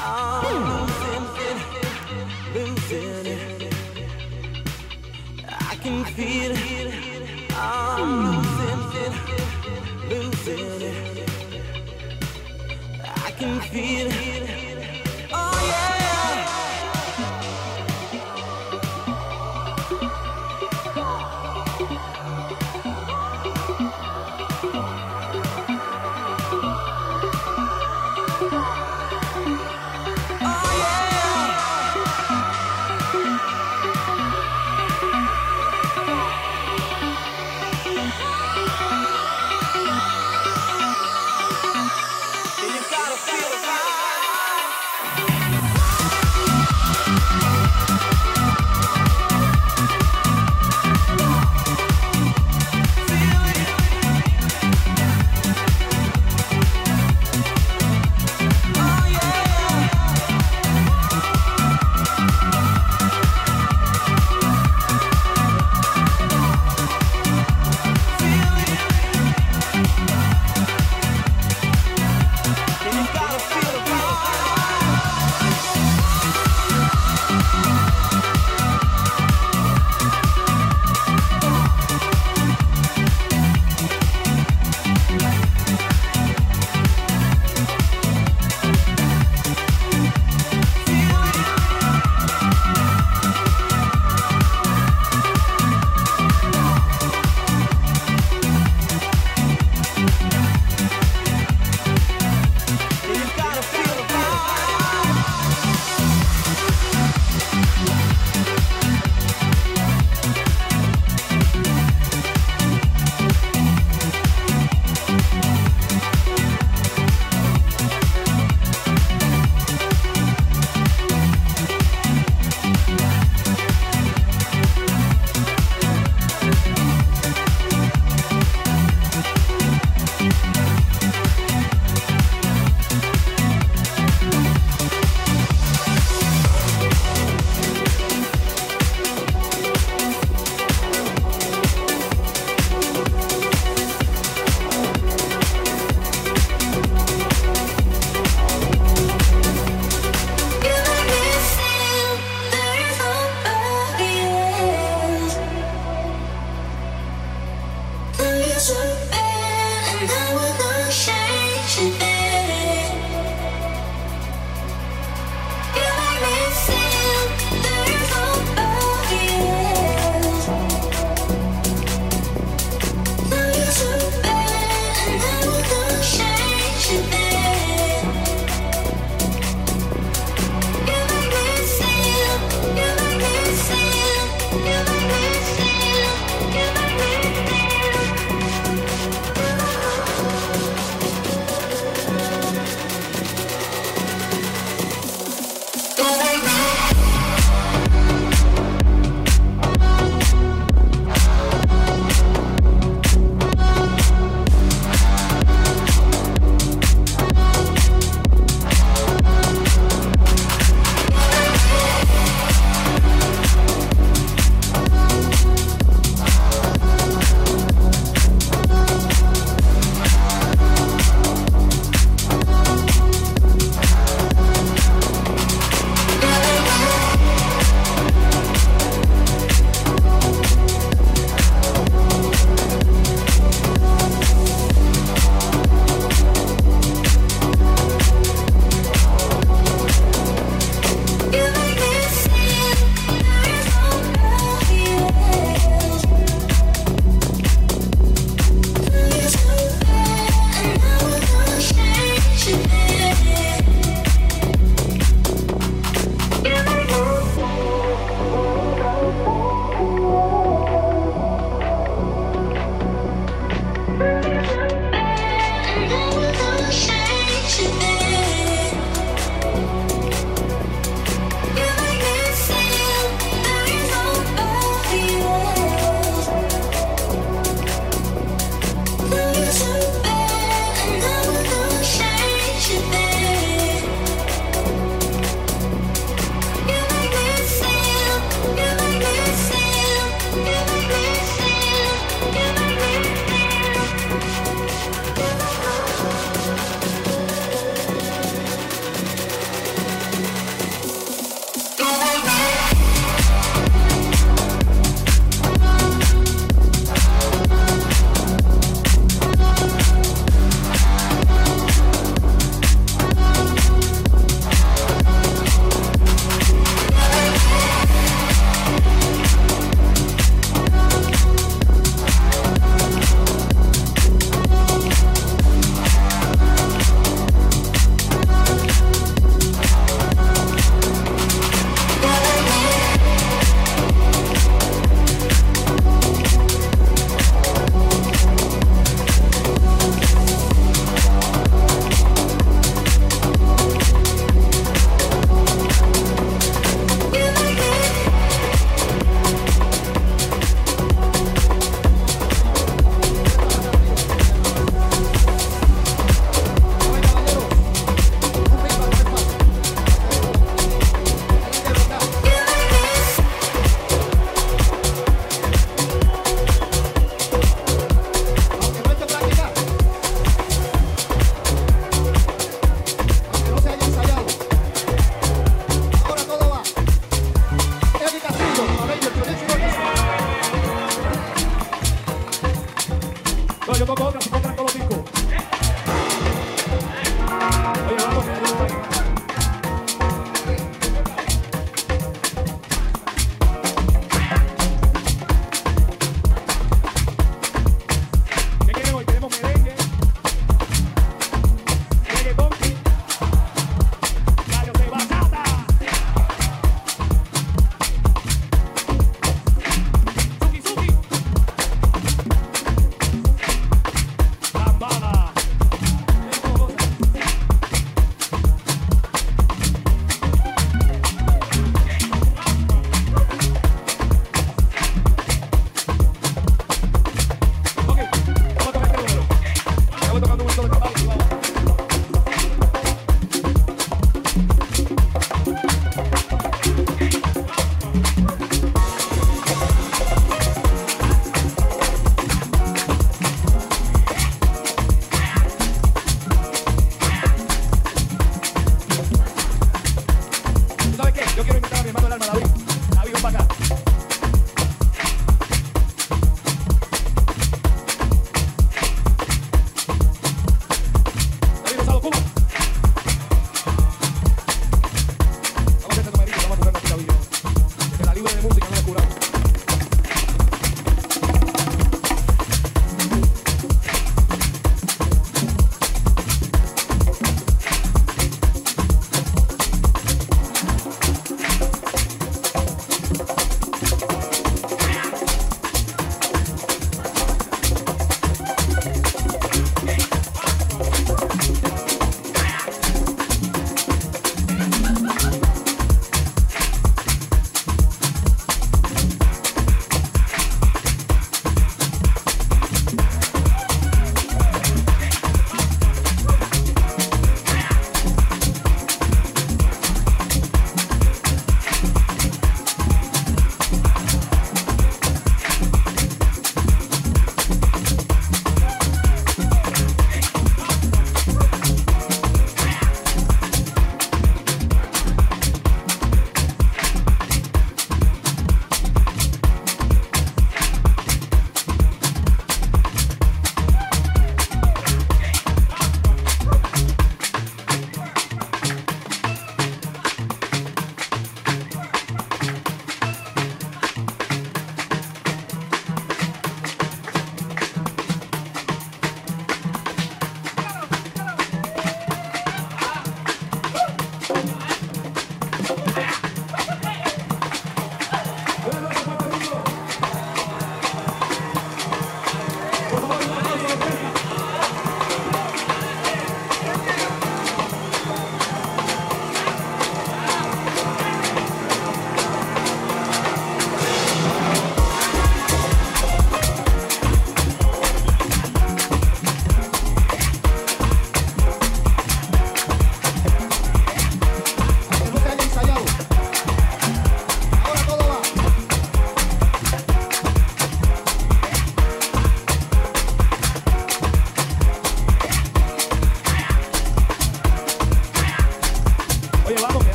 I'm losing, losing it. I can feel it. I'm losing, losing it. I can feel it.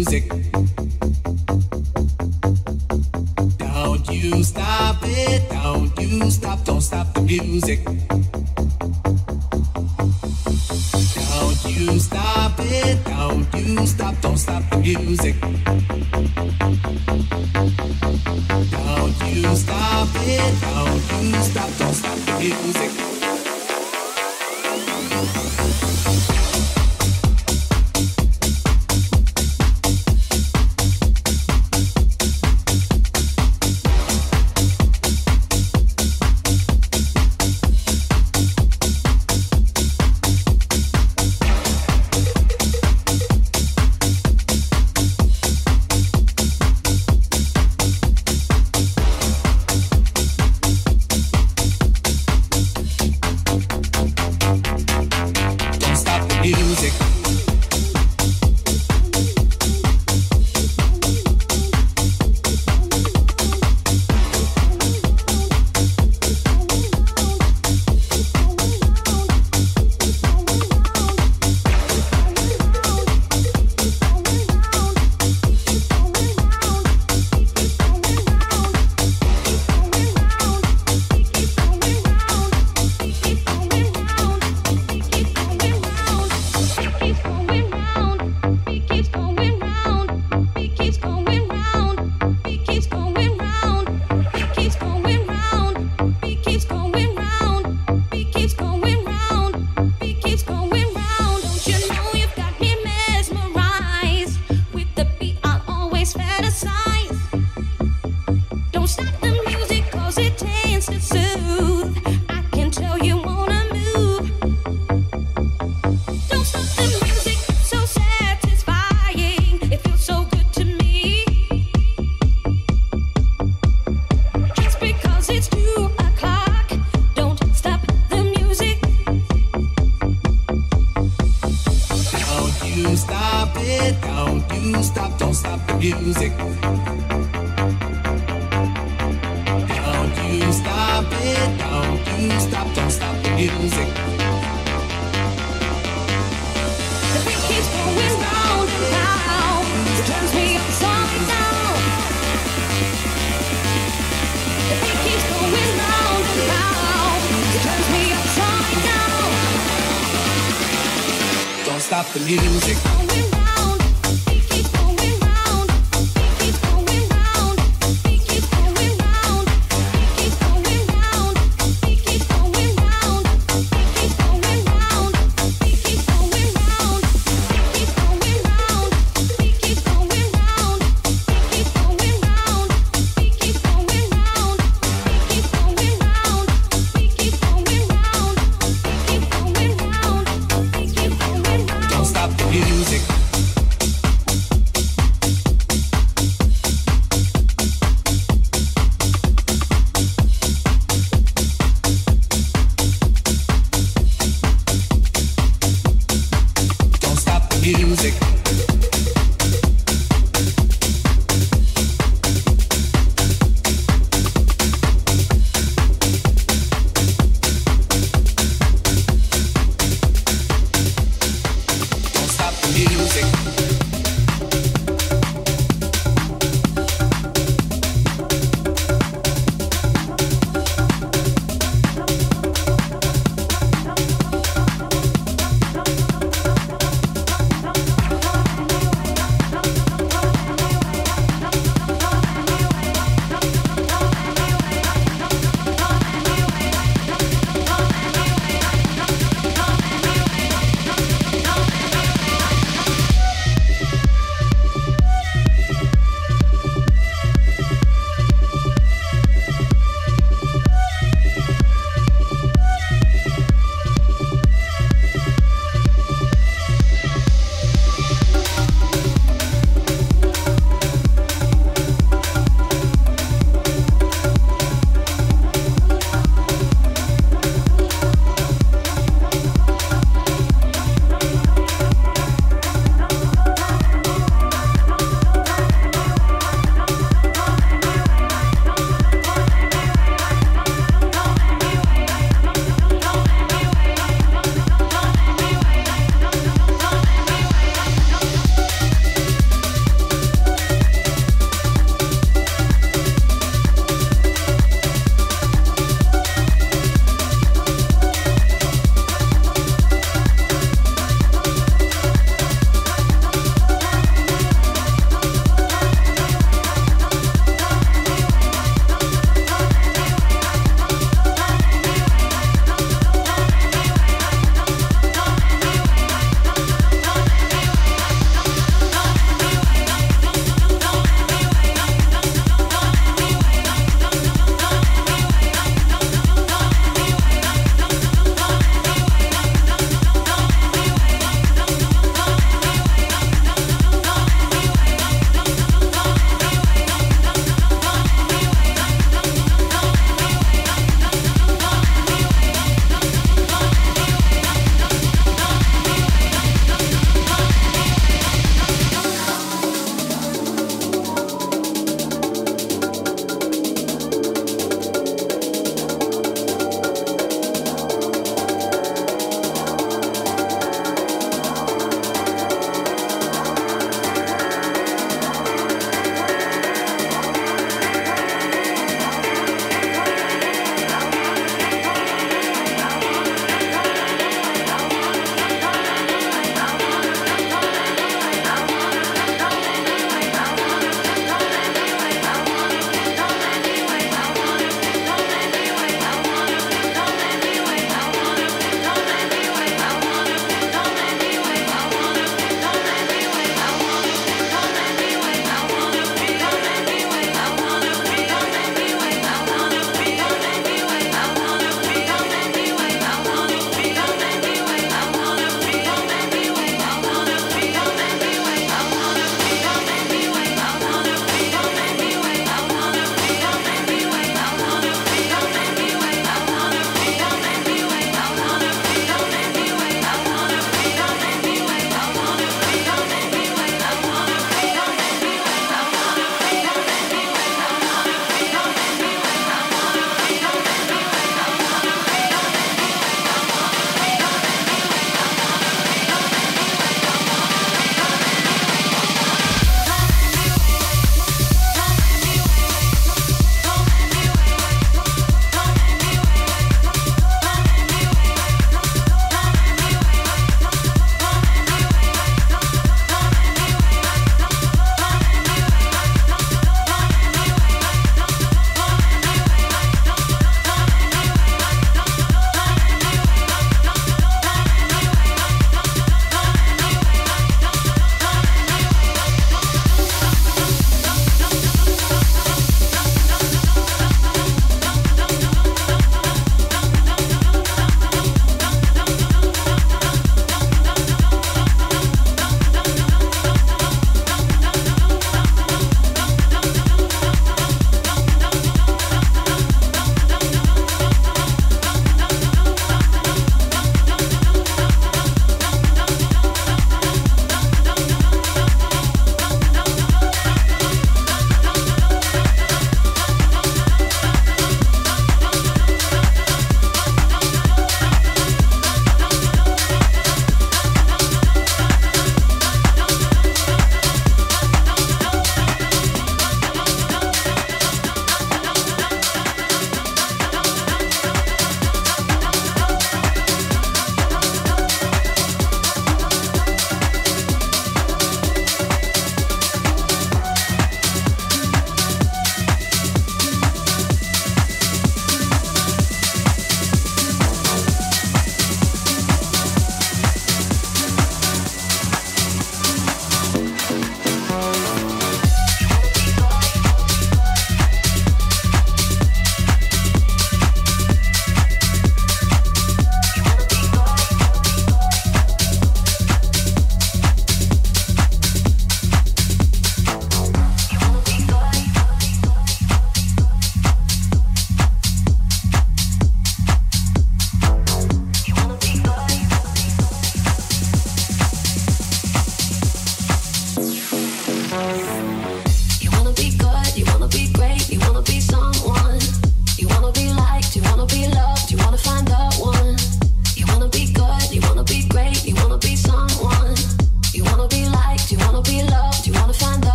Music.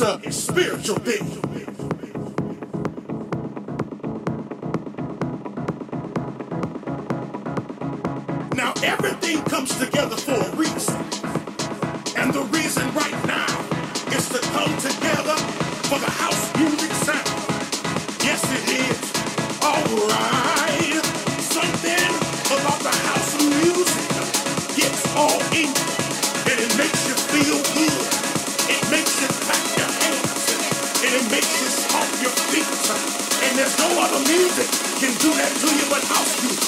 What's? It's spiritual thing. Now everything comes together for a reason. And the reason right now is to come together for the house music sound. Yes, it is. All right. There's no other music can do that to you but house music.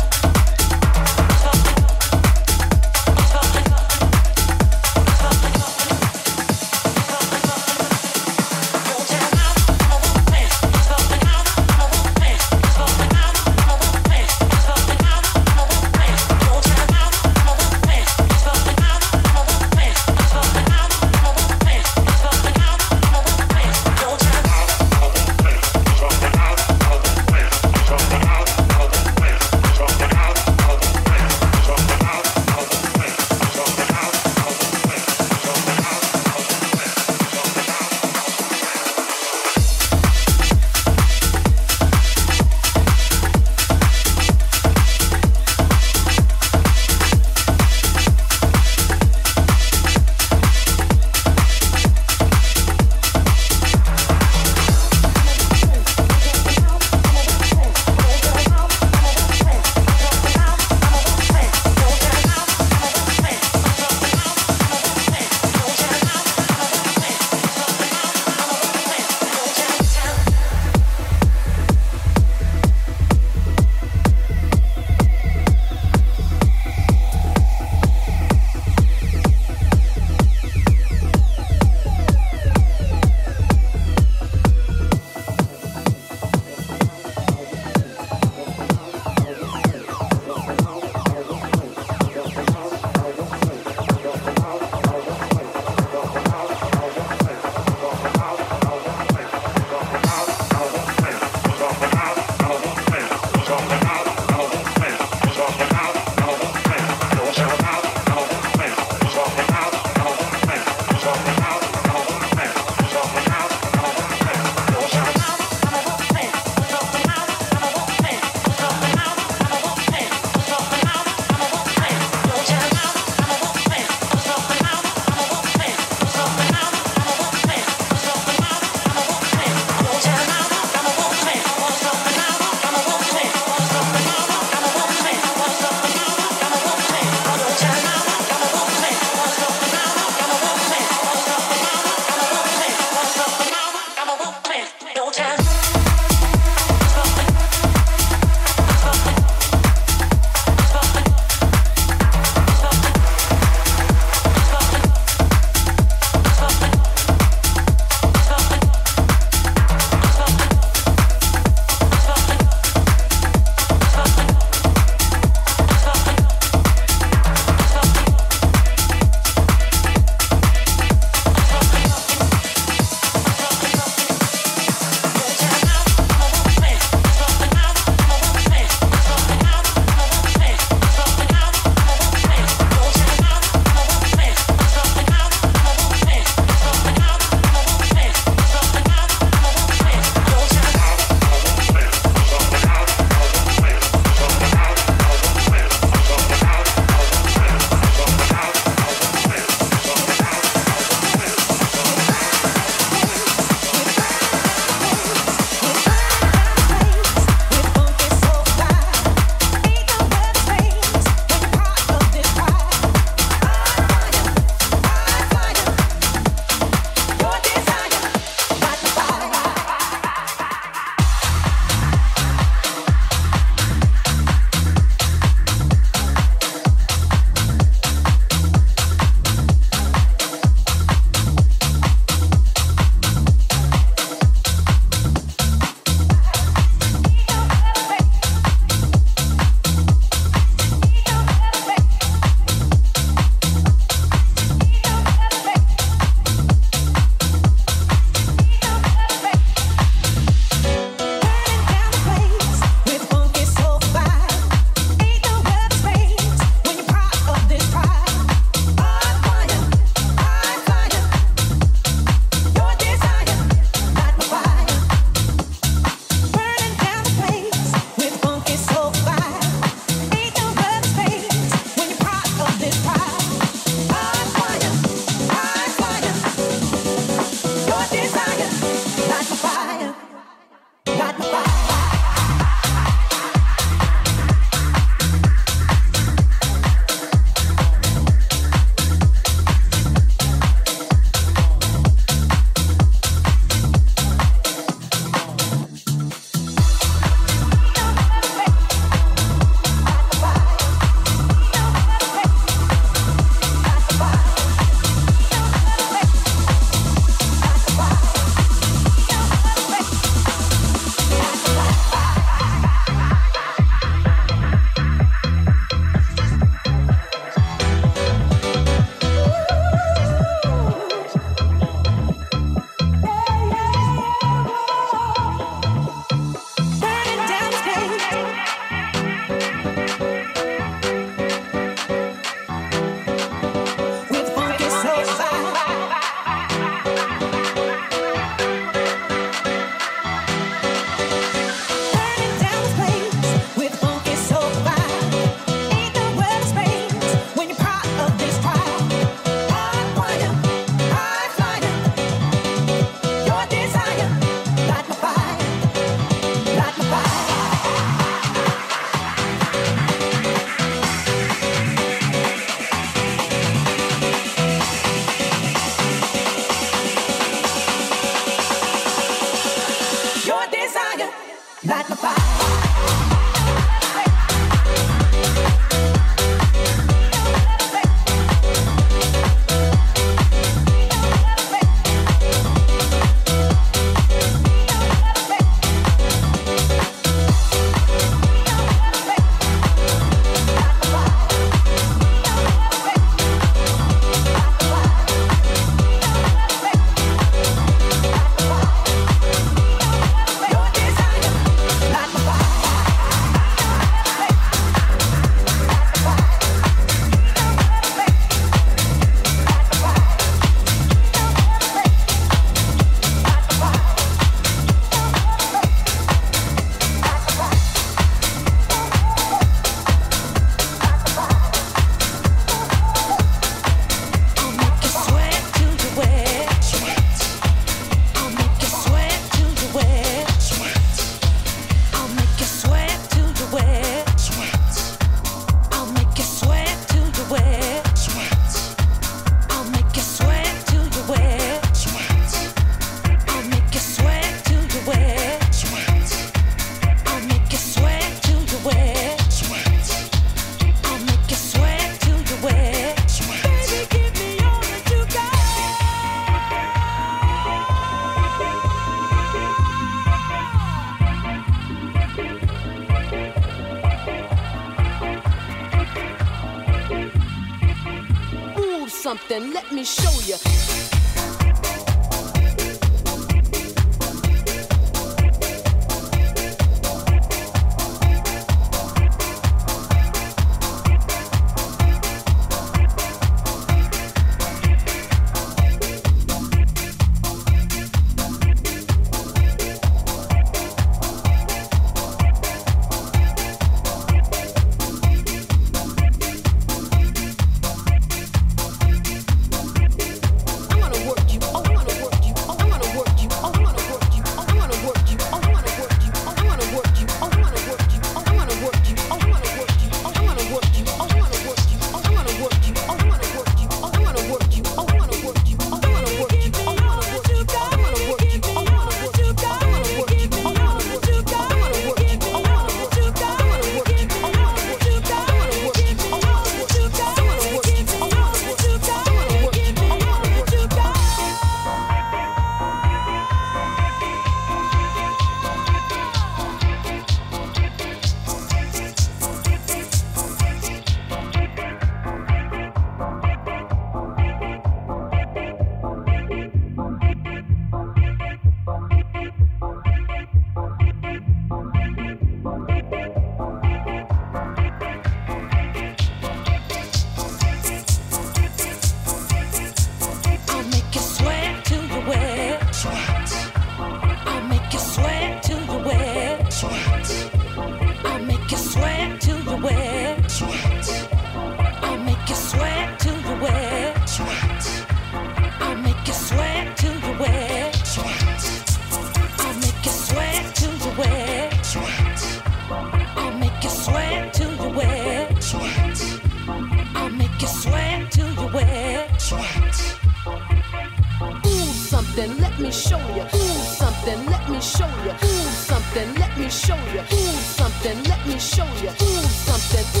show you. Ooh, something. Let me show you. Ooh, something. Let me show you. Ooh, something.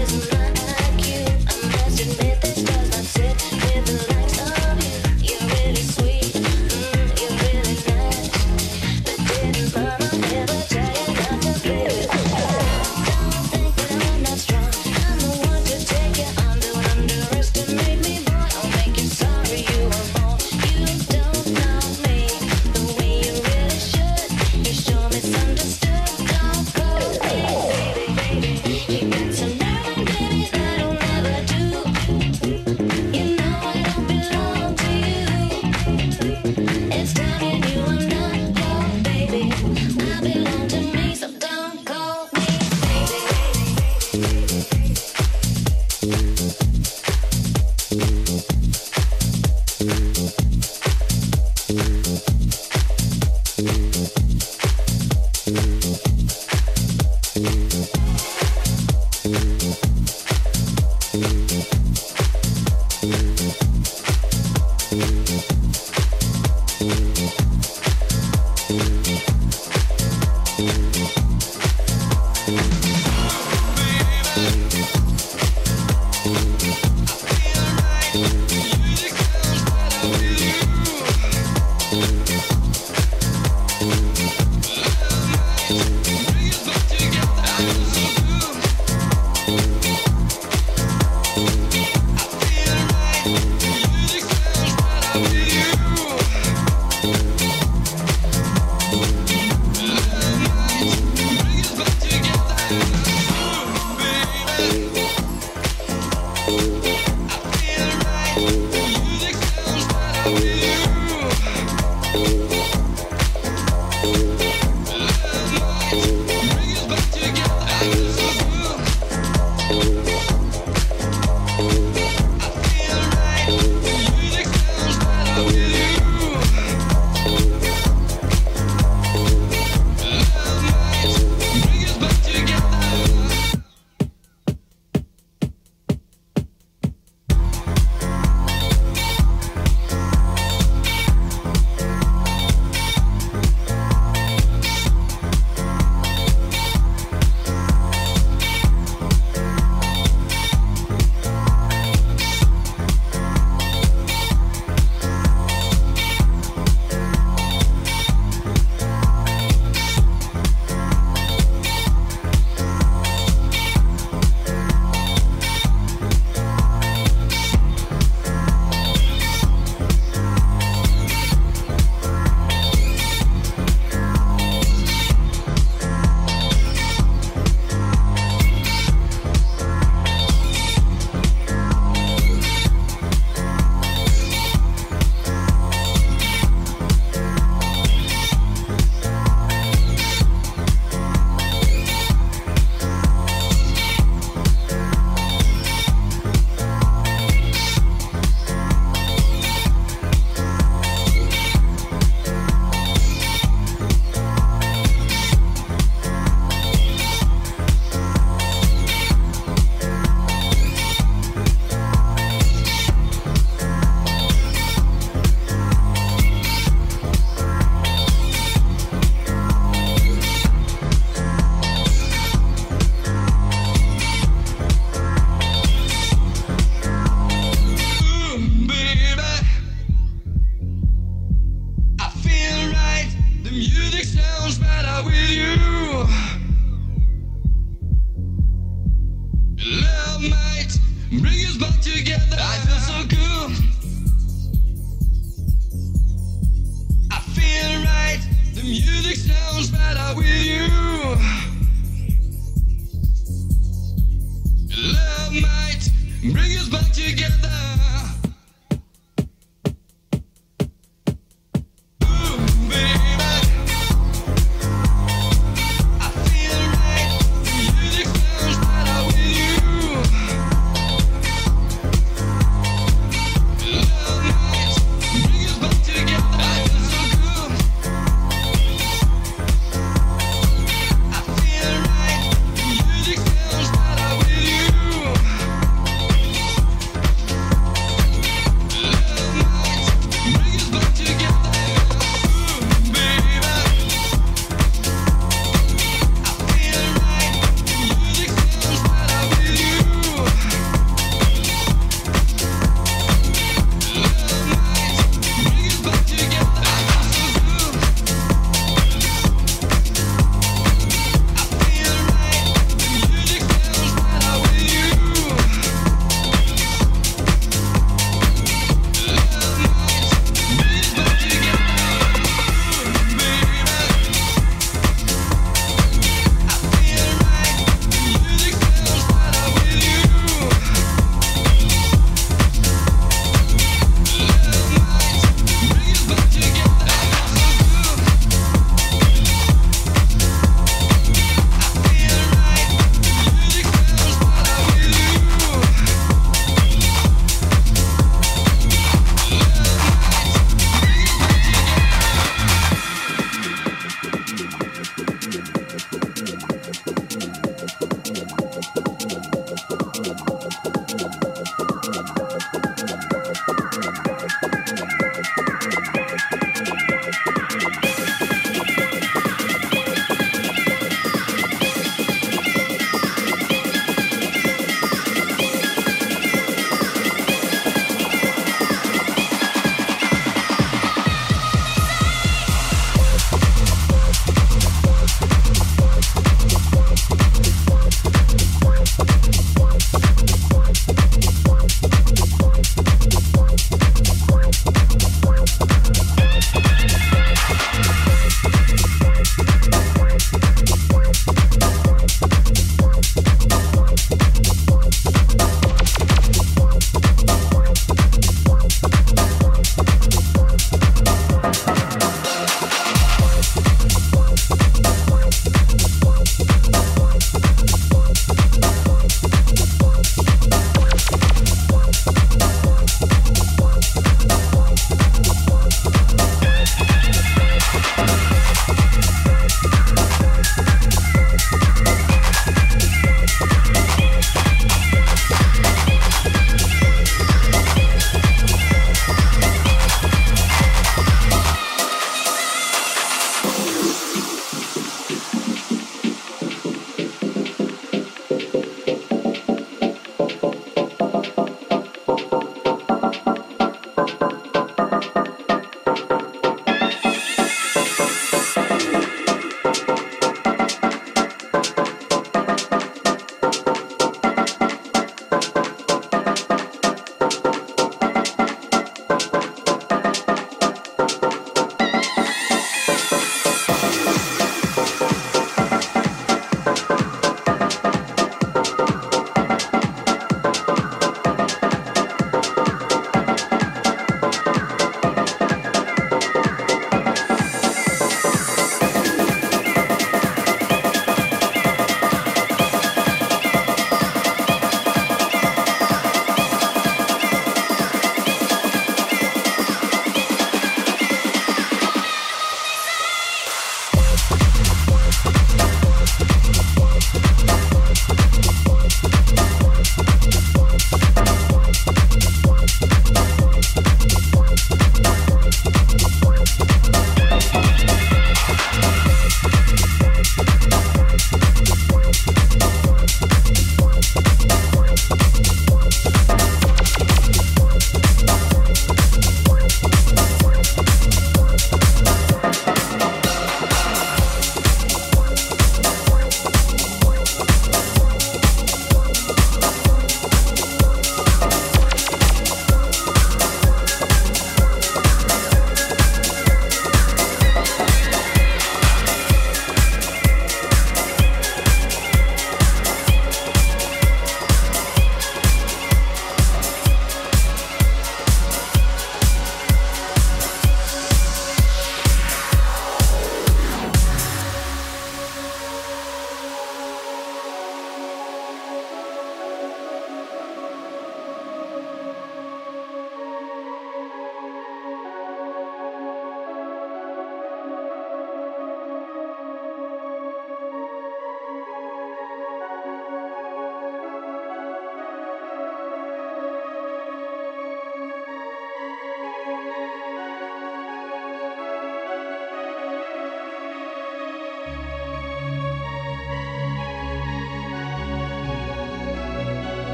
isn't like you. I must admit.